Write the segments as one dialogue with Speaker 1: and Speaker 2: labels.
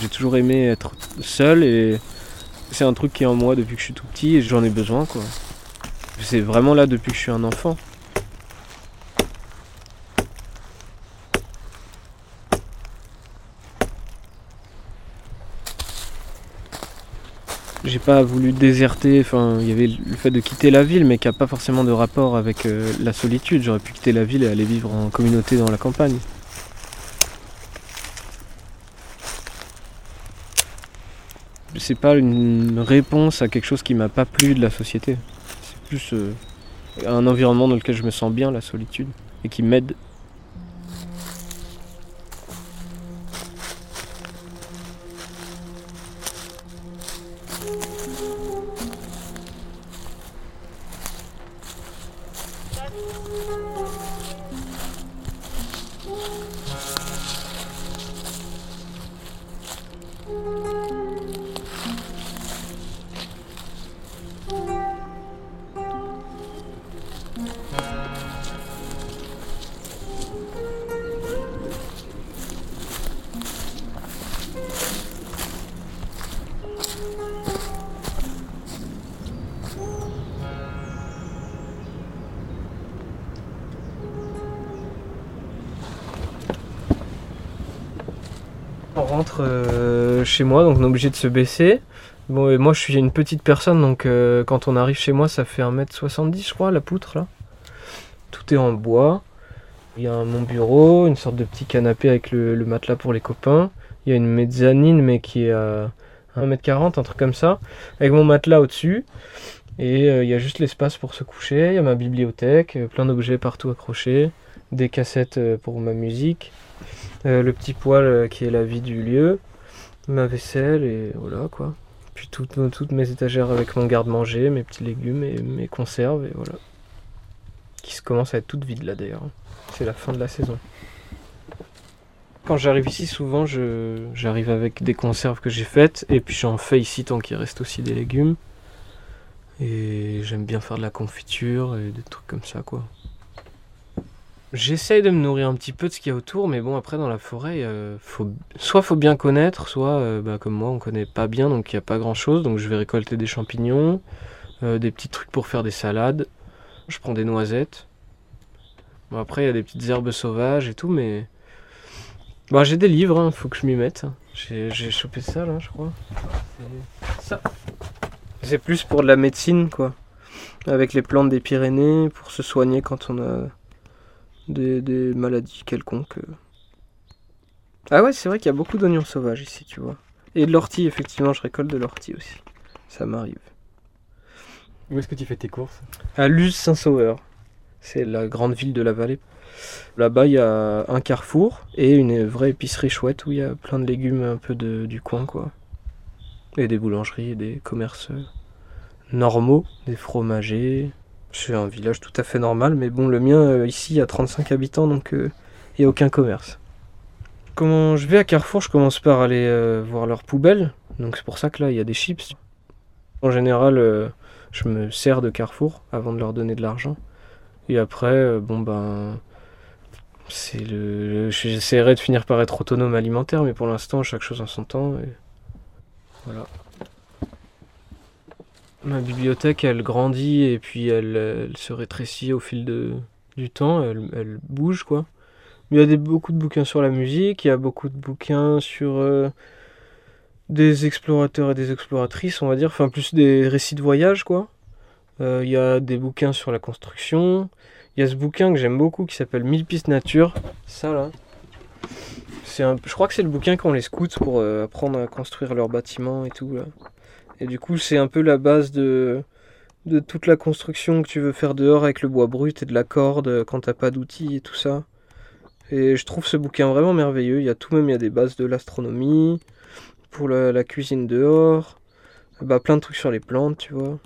Speaker 1: J'ai toujours aimé être seul et c'est un truc qui est en moi depuis que je suis tout petit et j'en ai besoin quoi. C'est vraiment là depuis que je suis un enfant. J'ai pas voulu déserter, enfin il y avait le fait de quitter la ville mais qui n'a pas forcément de rapport avec euh, la solitude. J'aurais pu quitter la ville et aller vivre en communauté dans la campagne. C'est pas une réponse à quelque chose qui m'a pas plu de la société. C'est plus euh, un environnement dans lequel je me sens bien, la solitude, et qui m'aide euh, chez moi, donc on est obligé de se baisser. Bon, et moi je suis une petite personne, donc euh, quand on arrive chez moi, ça fait 1m70, je crois, la poutre là. Tout est en bois. Il y a mon bureau, une sorte de petit canapé avec le, matelas pour les copains. Il y a une mezzanine, mais qui est à 1m40, un truc comme ça, avec mon matelas au-dessus. Et euh, il y a juste l'espace pour se coucher. Il y a ma bibliothèque, plein d'objets partout accrochés, des cassettes euh, pour ma musique, euh, le petit poêle euh, qui est la vie du lieu, ma vaisselle et voilà quoi. Puis toutes, mes étagères avec mon garde-manger, mes petits légumes et mes conserves et voilà. Qui se commencent à être toutes vides là d'ailleurs. C'est la fin de la saison. Quand j'arrive ici, souvent j'arrive avec des conserves que j'ai faites et puis j'en fais ici tant qu'il reste aussi des légumes. Et j'aime bien faire de la confiture et des trucs comme ça quoi. J'essaye de me nourrir un petit peu de ce qu'il y a autour, mais bon, après, dans la forêt, euh, faut, soit faut bien connaître, soit, euh, bah, comme moi, on connaît pas bien, donc il n'y a pas grand chose. Donc je vais récolter des champignons, euh, des petits trucs pour faire des salades. Je prends des noisettes. Bon, après, il y a des petites herbes sauvages et tout, mais. Bon, j'ai des livres, hein, faut que je m'y mette. J'ai chopé ça, là, je crois. Ça. C'est plus pour de la médecine, quoi. Avec les plantes des Pyrénées, pour se soigner quand on a des, des maladies quelconques. euh. Ah ouais, c'est vrai qu'il y a beaucoup d'oignons sauvages ici, tu vois. Et de l'ortie, effectivement, je récolte de l'ortie aussi. Ça m'arrive.
Speaker 2: Où est-ce que tu fais tes courses?
Speaker 1: À Luz-Saint-Sauveur. C'est la grande ville de la vallée. Là-bas, il y a un carrefour et une vraie épicerie chouette où il y a plein de légumes un peu de, du coin, quoi. Et des boulangeries et des commerces euh, normaux, des fromagers. C'est un village tout à fait normal, mais bon, le mien, euh, ici, a 35 habitants, donc il n'y a aucun commerce. Comment je vais à Carrefour, je commence par aller euh, voir leurs poubelles. Donc c'est pour ça que là, il y a des chips. En général, euh, je me sers de Carrefour avant de leur donner de l'argent. Et après, bon ben, c'est le. J'essaierai de finir par être autonome alimentaire, mais pour l'instant, chaque chose en son temps. Voilà. Ma bibliothèque, elle grandit et puis elle, se rétrécit au fil du temps. Elle, bouge quoi. Il y a des, beaucoup de bouquins sur la musique. Il y a beaucoup de bouquins sur euh, des explorateurs et des exploratrices, on va dire. Enfin, plus des récits de voyage quoi. Euh, il y a des bouquins sur la construction. Il y a ce bouquin que j'aime beaucoup qui s'appelle 1000 pistes nature. Ça là. Un, je crois que c'est le bouquin qu'ont les scouts pour euh, apprendre à construire leurs bâtiments et tout là. Et du coup, c'est un peu la base de, de toute la construction que tu veux faire dehors avec le bois brut et de la corde quand t'as pas d'outils et tout ça. Et je trouve ce bouquin vraiment merveilleux. Il y a tout même, il y a des bases de l'astronomie, pour la, cuisine dehors, bah plein de trucs sur les plantes, tu vois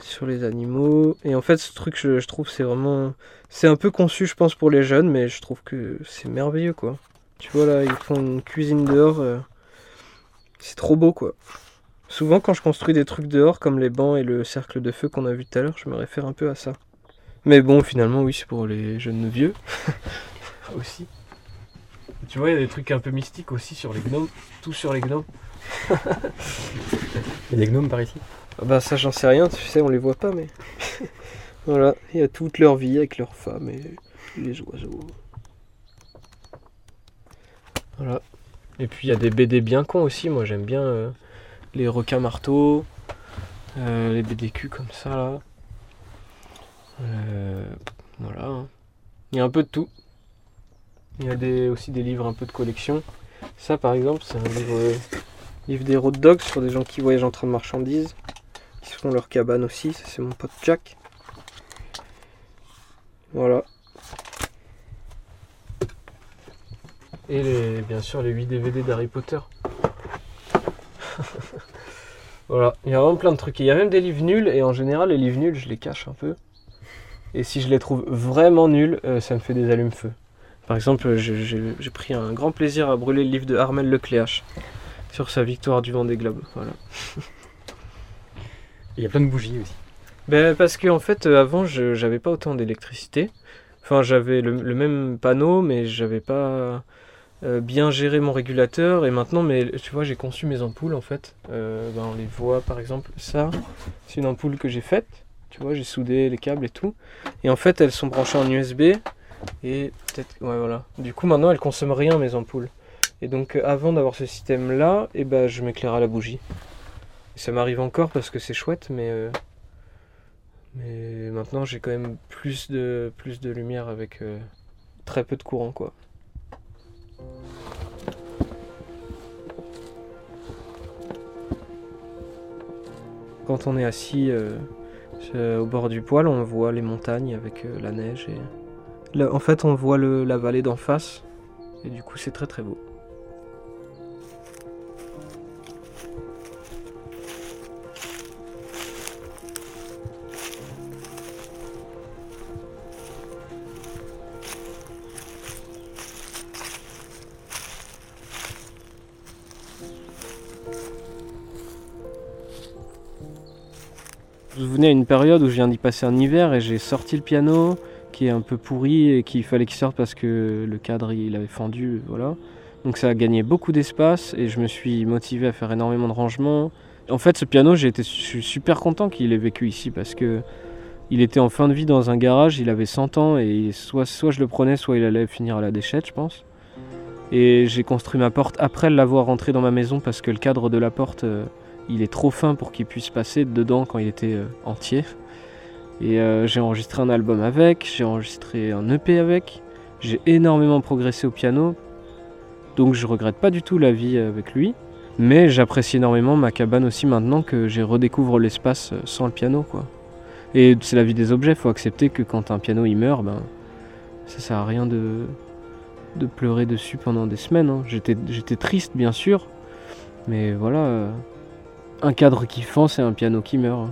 Speaker 1: sur les animaux. Et en fait, ce truc, je, je trouve, c'est vraiment. C'est un peu conçu, je pense, pour les jeunes, mais je trouve que c'est merveilleux, quoi. Tu vois, là, ils font une cuisine dehors. euh, C'est trop beau, quoi. Souvent, quand je construis des trucs dehors, comme les bancs et le cercle de feu qu'on a vu tout à l'heure, je me réfère un peu à ça. Mais bon, finalement, oui, c'est pour les jeunes vieux. Aussi. Tu vois, il y a des trucs un peu mystiques aussi sur les gnomes. Tout sur les gnomes.
Speaker 2: Il y a des gnomes par ici?
Speaker 1: Ah Bah ça j'en sais rien, tu sais, on les voit pas mais... voilà, il y a toute leur vie avec leurs femmes et les oiseaux. Voilà. Et puis il y a des BD bien cons aussi, moi j'aime bien euh, les requins marteaux, euh, les BDQ comme ça là. Euh, voilà. hein. Il y a un peu de tout. Il y a aussi des livres un peu de collection. Ça par exemple c'est un livre, euh, des road dogs sur des gens qui voyagent en train de marchandises. Qui font leur cabane aussi, ça c'est mon pote Jack. Voilà. Et bien sûr les 8 DVD d'Harry Potter. voilà, il y a vraiment plein de trucs. Il y a même des livres nuls, et en général les livres nuls je les cache un peu. Et si je les trouve vraiment nuls, euh, ça me fait des allumes-feu. Par exemple, j'ai pris un grand plaisir à brûler le livre de Armel Lecléache sur sa victoire du Vendée Globe. Voilà.
Speaker 2: Et Il y a plein de bougies aussi.
Speaker 1: Ben, parce que en fait, euh, avant, je j'avais pas autant d'électricité. Enfin, j'avais le, le même panneau, mais j'avais pas euh, bien géré mon régulateur. Et maintenant, mais, tu vois, j'ai conçu mes ampoules en fait. Euh, ben, on les voit par exemple, ça, c'est une ampoule que j'ai faite. Tu vois, j'ai soudé les câbles et tout. Et en fait, elles sont branchées en USB. Et peut-être. Ouais, voilà. Du coup, maintenant, elles consomment rien, mes ampoules. Et donc, avant d'avoir ce système-là, et ben, je m'éclaire à la bougie. Et ça m'arrive encore parce que c'est chouette, mais. euh, mais maintenant, j'ai quand même plus de, plus de lumière avec très peu de courant, quoi. Quand on est assis euh, au bord du poêle, on voit les montagnes avec euh, la neige. Et... En fait, on voit la vallée d'en face. Et du coup, c'est très très beau. Venais à une période où je viens d'y passer un hiver et j'ai sorti le piano qui est un peu pourri et qu'il fallait qu'il sorte parce que le cadre il avait fendu, voilà. Donc ça a gagné beaucoup d'espace et je me suis motivé à faire énormément de rangements. En fait, ce piano, j'ai été super content qu'il ait vécu ici parce que il était en fin de vie dans un garage, il avait 100 ans et soit, soit je le prenais, soit il allait finir à la déchette, je pense. Et j'ai construit ma porte après l'avoir rentré dans ma maison parce que le cadre de la porte, euh, il est trop fin pour qu'il puisse passer dedans quand il était euh, entier. Et euh, j'ai enregistré un album avec, j'ai enregistré un EP avec, j'ai énormément progressé au piano, donc je regrette pas du tout la vie avec lui. Mais j'apprécie énormément ma cabane aussi maintenant que j'ai redécouvre l'espace euh, sans le piano quoi. Et c'est la vie des objets, faut accepter que quand un piano il meurt, ben ça sert à rien de, pleurer dessus pendant des semaines. hein. J'étais, triste bien sûr, mais voilà, euh, un cadre qui fend c'est un piano qui meurt.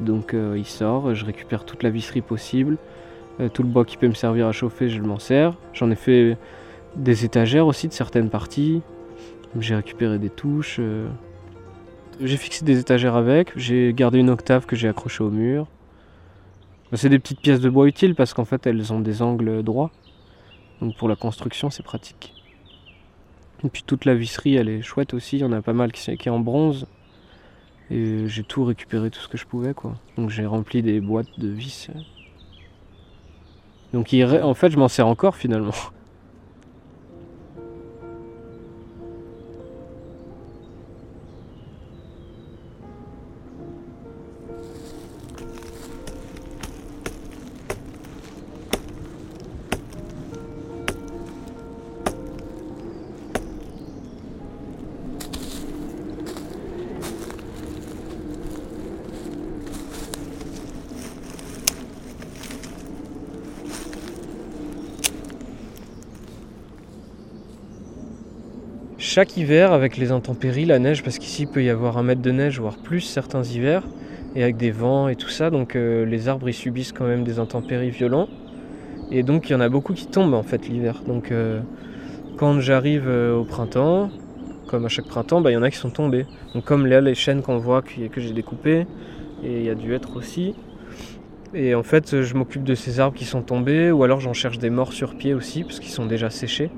Speaker 1: Donc euh, il sort, je récupère toute la visserie possible, euh, tout le bois qui peut me servir à chauffer, je m'en sers. J'en ai fait des étagères aussi de certaines parties. J'ai récupéré des touches. euh. J'ai fixé des étagères avec. J'ai gardé une octave que j'ai accrochée au mur. Bah, C'est des petites pièces de bois utiles parce qu'en fait elles ont des angles droits. Donc pour la construction c'est pratique. Et puis toute la visserie elle est chouette aussi. Il y en a pas mal qui est en bronze. Et j'ai tout récupéré, tout ce que je pouvais quoi. Donc j'ai rempli des boîtes de vis. Donc en fait je m'en sers encore finalement. Chaque hiver, avec les intempéries, la neige, parce qu'ici il peut y avoir un mètre de neige, voire plus certains hivers, et avec des vents et tout ça, donc euh, les arbres ils subissent quand même des intempéries violents. Et donc il y en a beaucoup qui tombent en fait l'hiver. Donc euh, quand j'arrive euh, au printemps, comme à chaque printemps, bah, il y en a qui sont tombés. Donc comme là les chênes qu'on voit que j'ai découpés, et il y a du hêtre aussi. Et en fait je m'occupe de ces arbres qui sont tombés, ou alors j'en cherche des morts sur pied aussi, parce qu'ils sont déjà séchés.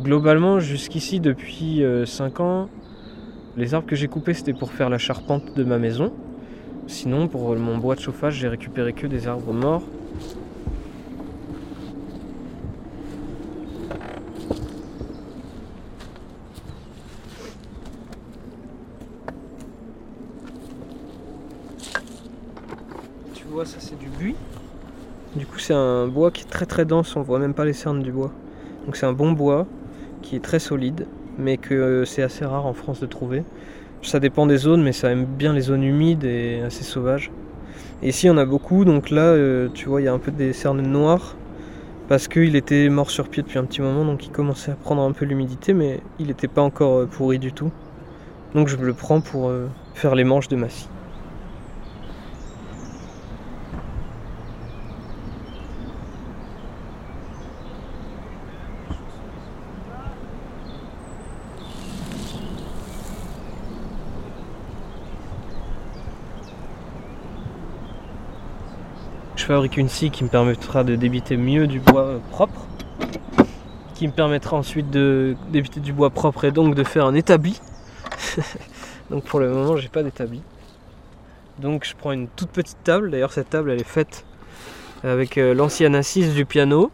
Speaker 1: Globalement, jusqu'ici, depuis 5 ans, les arbres que j'ai coupés, c'était pour faire la charpente de ma maison. Sinon, pour mon bois de chauffage, j'ai récupéré que des arbres morts. Tu vois, ça c'est du buis. Du coup, c'est un bois qui est très très dense, on voit même pas les cernes du bois. Donc c'est un bon bois qui est très solide, mais que c'est assez rare en France de trouver. Ça dépend des zones, mais ça aime bien les zones humides et assez sauvages. Et ici, on a beaucoup, donc là, euh, tu vois, il y a un peu des cernes noires, parce qu'il était mort sur pied depuis un petit moment, donc il commençait à prendre un peu l'humidité, mais il n'était pas encore euh, pourri du tout. Donc je le prends pour euh, faire les manches de ma scie. Je fabrique une scie qui me permettra de débiter mieux du bois propre, qui me permettra ensuite de débiter du bois propre et donc de faire un établi. donc pour le moment, j'ai pas d'établi. Donc je prends une toute petite table. D'ailleurs, cette table, elle est faite avec euh, l'ancienne assise du piano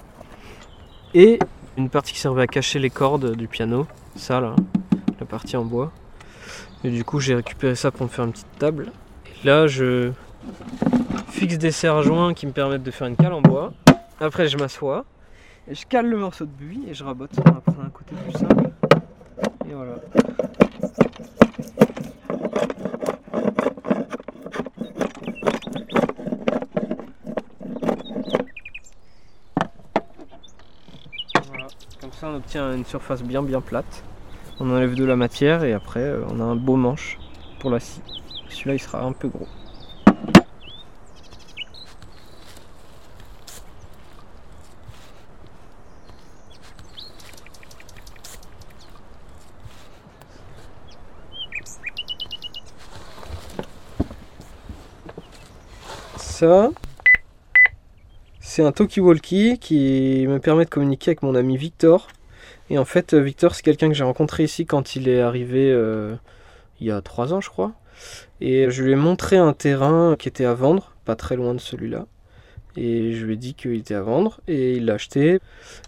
Speaker 1: et une partie qui servait à cacher les cordes du piano. Ça là, la partie en bois. Et du coup, j'ai récupéré ça pour me faire une petite table. Et là, je fixe des serre-joints qui me permettent de faire une cale en bois. Après, je m'assois et je cale le morceau de buis et je rabote. On va prendre un côté plus simple. Et voilà. Voilà. Comme ça, on obtient une surface bien bien plate. On enlève de la matière et après, euh, on a un beau manche pour la scie. Celui-là, il sera un peu gros. C'est un talkie-walkie qui me permet de communiquer avec mon ami Victor. Et en fait, Victor, c'est quelqu'un que j'ai rencontré ici quand il est arrivé euh, il y a trois ans, je crois. Et je lui ai montré un terrain qui était à vendre, pas très loin de celui-là. Et je lui ai dit qu'il était à vendre et il l'a acheté.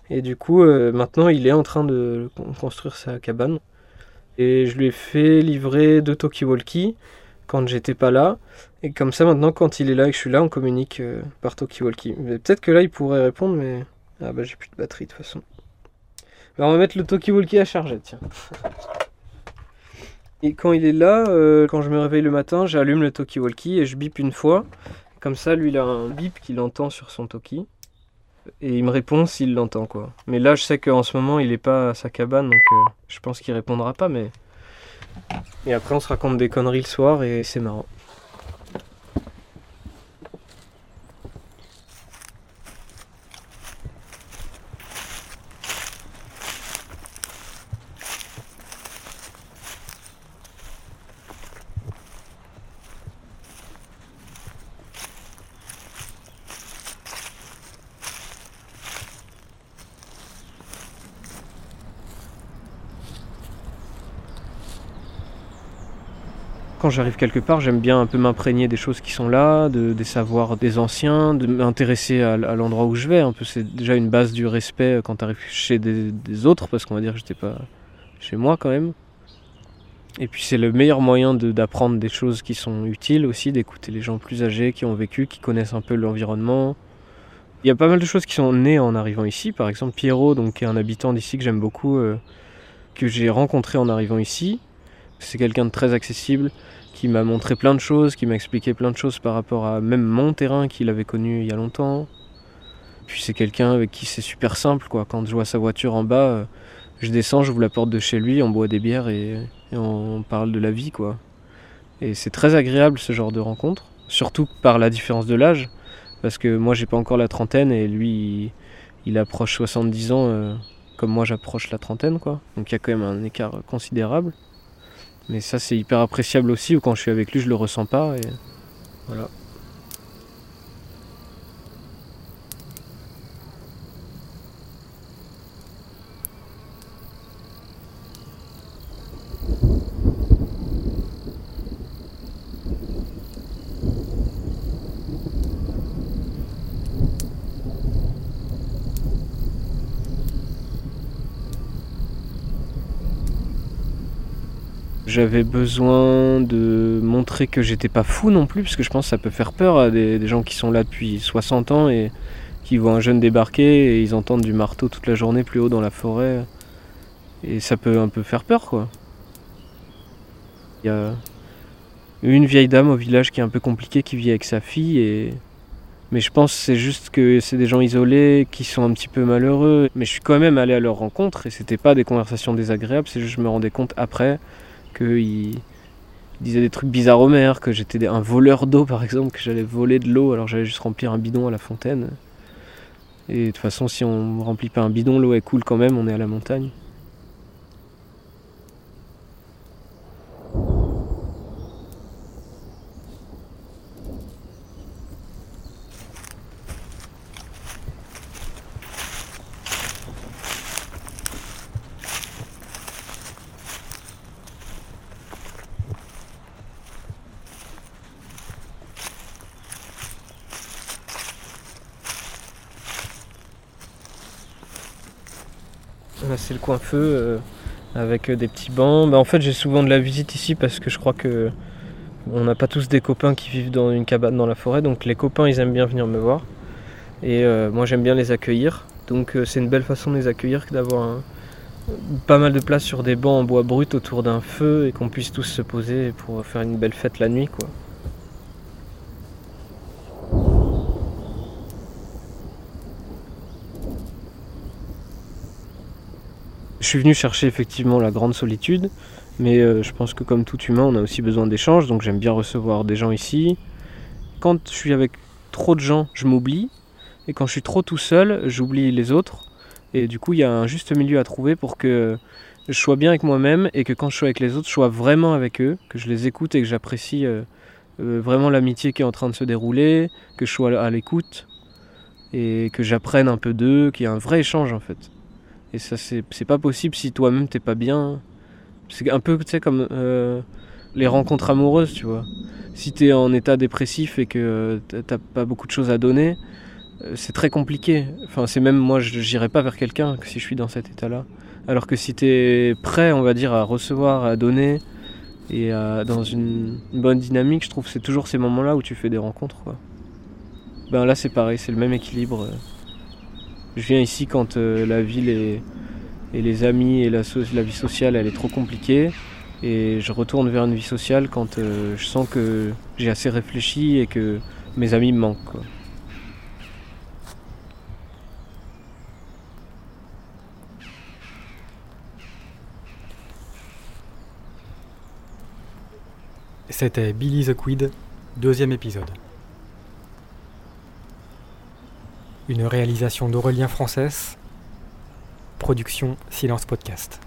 Speaker 1: Et du coup, euh, maintenant, il est en train de construire sa cabane. Et je lui ai fait livrer deux talkie-walkie quand j'étais pas là. Et comme ça, maintenant, quand il est là et que je suis là, on communique euh, par talkie-walkie. Peut-être que là, il pourrait répondre, mais. Ah bah, j'ai plus de batterie de toute façon. Bah, on va mettre le talkie-walkie à charger, tiens. Et quand il est là, euh, quand je me réveille le matin, j'allume le talkie-walkie et je bip une fois. Comme ça, lui, il a un bip qu'il entend sur son talkie. Et il me répond s'il l'entend, quoi. Mais là, je sais qu'en ce moment, il est pas à sa cabane, donc euh, je pense qu'il répondra pas, mais. Et après, on se raconte des conneries le soir et c'est marrant. Quand j'arrive quelque part, j'aime bien un peu m'imprégner des choses qui sont là, de, des savoirs des anciens, de m'intéresser à, l'endroit où je vais. Un peu, c'est déjà une base du respect quand tu arrives chez des, autres, parce qu'on va dire que j'étais pas chez moi quand même. Et puis c'est le meilleur moyen d'apprendre des choses qui sont utiles aussi, d'écouter les gens plus âgés qui ont vécu, qui connaissent un peu l'environnement. Il y a pas mal de choses qui sont nées en arrivant ici. Par exemple, Pierrot, donc, qui est un habitant d'ici que j'aime beaucoup, euh, que j'ai rencontré en arrivant ici. C'est quelqu'un de très accessible, qui m'a montré plein de choses, qui m'a expliqué plein de choses par rapport à même mon terrain qu'il avait connu il y a longtemps. Puis c'est quelqu'un avec qui c'est super simple, quoi. Quand je vois sa voiture en bas, euh, je descends, j'ouvre la porte de chez lui, on boit des bières et, on parle de la vie, quoi. Et c'est très agréable ce genre de rencontre, surtout par la différence de l'âge, parce que moi j'ai pas encore la trentaine et lui il, approche 70 ans euh, comme moi j'approche la trentaine, quoi. Donc il y a quand même un écart considérable. Mais ça, c'est hyper appréciable aussi. Quand je suis avec lui, je le ressens pas. Et voilà. J'avais besoin de montrer que j'étais pas fou non plus, parce que je pense que ça peut faire peur à des, gens qui sont là depuis 60 ans et qui voient un jeune débarquer et ils entendent du marteau toute la journée plus haut dans la forêt. Et ça peut un peu faire peur, quoi. Il y a une vieille dame au village qui est un peu compliquée, qui vit avec sa fille et mais je pense que c'est juste que c'est des gens isolés qui sont un petit peu malheureux. Mais je suis quand même allé à leur rencontre et c'était pas des conversations désagréables, c'est juste que je me rendais compte après qu'ils disaient des trucs bizarres au maire, que j'étais un voleur d'eau par exemple, que j'allais voler de l'eau alors j'allais juste remplir un bidon à la fontaine. Et de toute façon, si on remplit pas un bidon, l'eau est coule quand même, on est à la montagne. C'est le coin feu euh, avec euh, des petits bancs. Bah, en fait, j'ai souvent de la visite ici parce que je crois que on n'a pas tous des copains qui vivent dans une cabane dans la forêt, donc les copains ils aiment bien venir me voir. Et euh, moi j'aime bien les accueillir. Donc c'est une belle façon de les accueillir que d'avoir pas mal de place sur des bancs en bois brut autour d'un feu et qu'on puisse tous se poser pour faire une belle fête la nuit quoi. Je suis venu chercher effectivement la grande solitude, mais euh, je pense que comme tout humain, on a aussi besoin d'échanges, donc j'aime bien recevoir des gens ici. Quand je suis avec trop de gens, je m'oublie, et quand je suis trop tout seul, j'oublie les autres. Et du coup, il y a un juste milieu à trouver pour que je sois bien avec moi-même et que quand je suis avec les autres, je sois vraiment avec eux, que je les écoute et que j'apprécie euh, euh, vraiment l'amitié qui est en train de se dérouler, que je sois à l'écoute et que j'apprenne un peu d'eux, qu'il y ait un vrai échange en fait. Et ça, c'est pas possible si toi-même t'es pas bien. C'est un peu, tu sais, comme euh, les rencontres amoureuses, tu vois. Si t'es en état dépressif et que t'as pas beaucoup de choses à donner, euh, c'est très compliqué. Enfin, c'est même moi, je n'irai pas vers quelqu'un si je suis dans cet état-là. Alors que si t'es prêt, on va dire, à recevoir, à donner et dans une, bonne dynamique, je trouve que c'est toujours ces moments-là où tu fais des rencontres, quoi. Ben là, c'est pareil, c'est le même équilibre. Je viens ici quand euh, la ville et les amis et la, vie sociale elle est trop compliquée et je retourne vers une vie sociale quand euh, je sens que j'ai assez réfléchi et que mes amis me manquent.
Speaker 2: C'était Billy the Quid, deuxième épisode. Une réalisation d'Aurélien Française. Production Silence Podcast.